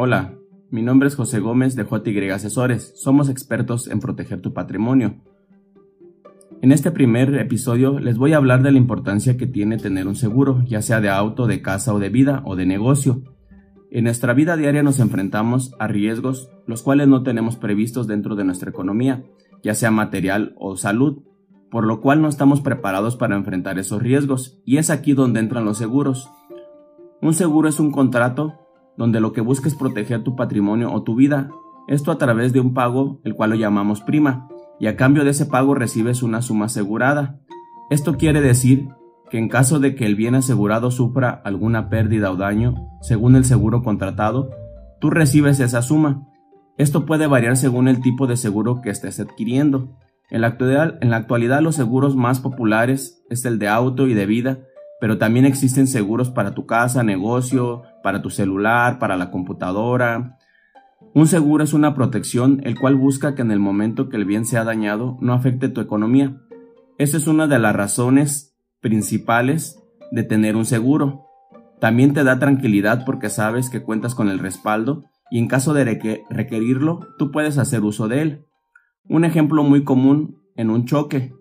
Hola, mi nombre es José Gómez de JY Asesores. Somos expertos en proteger tu patrimonio. En este primer episodio les voy a hablar de la importancia que tiene tener un seguro, ya sea de auto, de casa o de vida o de negocio. En nuestra vida diaria nos enfrentamos a riesgos los cuales no tenemos previstos dentro de nuestra economía, ya sea material o salud, por lo cual no estamos preparados para enfrentar esos riesgos, y es aquí donde entran los seguros. Un seguro es un contrato donde lo que busca es proteger tu patrimonio o tu vida, esto a través de un pago, el cual lo llamamos prima, y a cambio de ese pago recibes una suma asegurada. Esto quiere decir que en caso de que el bien asegurado sufra alguna pérdida o daño, según el seguro contratado, tú recibes esa suma. Esto puede variar según el tipo de seguro que estés adquiriendo. En la, actualidad, en la actualidad los seguros más populares es el de auto y de vida, pero también existen seguros para tu casa, negocio, para tu celular, para la computadora. Un seguro es una protección el cual busca que en el momento que el bien sea dañado no afecte tu economía. Esa es una de las razones principales de tener un seguro. También te da tranquilidad porque sabes que cuentas con el respaldo y en caso de requerirlo, tú puedes hacer uso de él. Un ejemplo muy común en un choque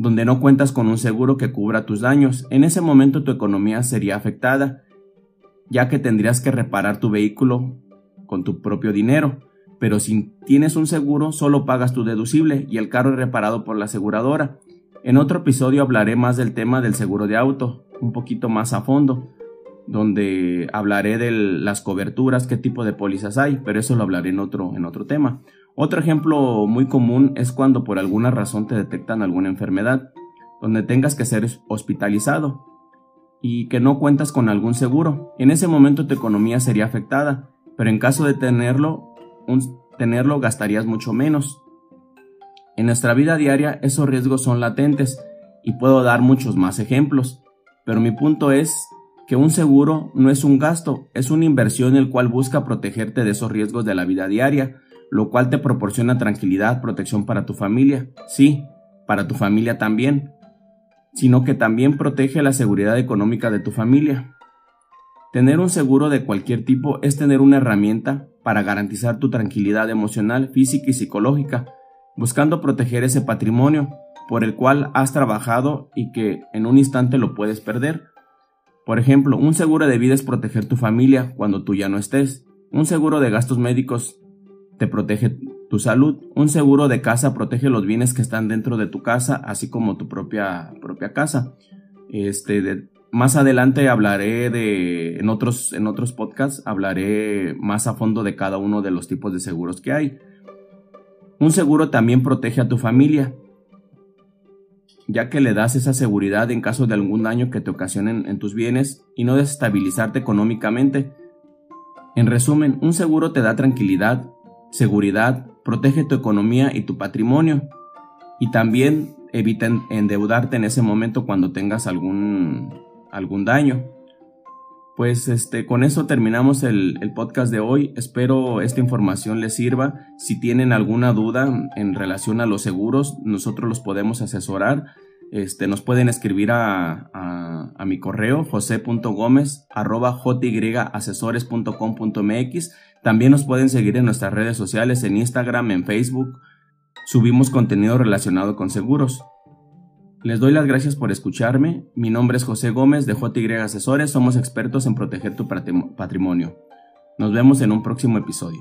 donde no cuentas con un seguro que cubra tus daños. En ese momento tu economía sería afectada, ya que tendrías que reparar tu vehículo con tu propio dinero. Pero si tienes un seguro, solo pagas tu deducible y el carro es reparado por la aseguradora. En otro episodio hablaré más del tema del seguro de auto, un poquito más a fondo, donde hablaré de las coberturas, qué tipo de pólizas hay, pero eso lo hablaré en otro, en otro tema. Otro ejemplo muy común es cuando por alguna razón te detectan alguna enfermedad, donde tengas que ser hospitalizado y que no cuentas con algún seguro. En ese momento tu economía sería afectada, pero en caso de tenerlo, tenerlo gastarías mucho menos. En nuestra vida diaria esos riesgos son latentes y puedo dar muchos más ejemplos, pero mi punto es que un seguro no es un gasto, es una inversión el cual busca protegerte de esos riesgos de la vida diaria, lo cual te proporciona tranquilidad, protección para tu familia, sí, para tu familia también, sino que también protege la seguridad económica de tu familia. Tener un seguro de cualquier tipo es tener una herramienta para garantizar tu tranquilidad emocional, física y psicológica, buscando proteger ese patrimonio por el cual has trabajado y que en un instante lo puedes perder. Por ejemplo, un seguro de vida es proteger tu familia cuando tú ya no estés. Un seguro de gastos médicos te protege tu salud. Un seguro de casa protege los bienes que están dentro de tu casa, así como tu propia, propia casa. Este, más adelante hablaré de, en otros, en otros podcasts, hablaré más a fondo de cada uno de los tipos de seguros que hay. Un seguro también protege a tu familia, ya que le das esa seguridad en caso de algún daño que te ocasionen en tus bienes y no desestabilizarte económicamente. En resumen, un seguro te da tranquilidad, seguridad, protege tu economía y tu patrimonio y también evita endeudarte en ese momento cuando tengas algún, algún daño. Pues este, con eso terminamos el, el, podcast de hoy. Espero esta información les sirva. Si tienen alguna duda en relación a los seguros, nosotros los podemos asesorar. Este, nos pueden escribir a, a, mi correo jose.gomez arroba jyasesores.com.mx. También nos pueden seguir en nuestras redes sociales, en Instagram, en Facebook. Subimos contenido relacionado con seguros. Les doy las gracias por escucharme. Mi nombre es José Gómez de JY Asesores. Somos expertos en proteger tu patrimonio. Nos vemos en un próximo episodio.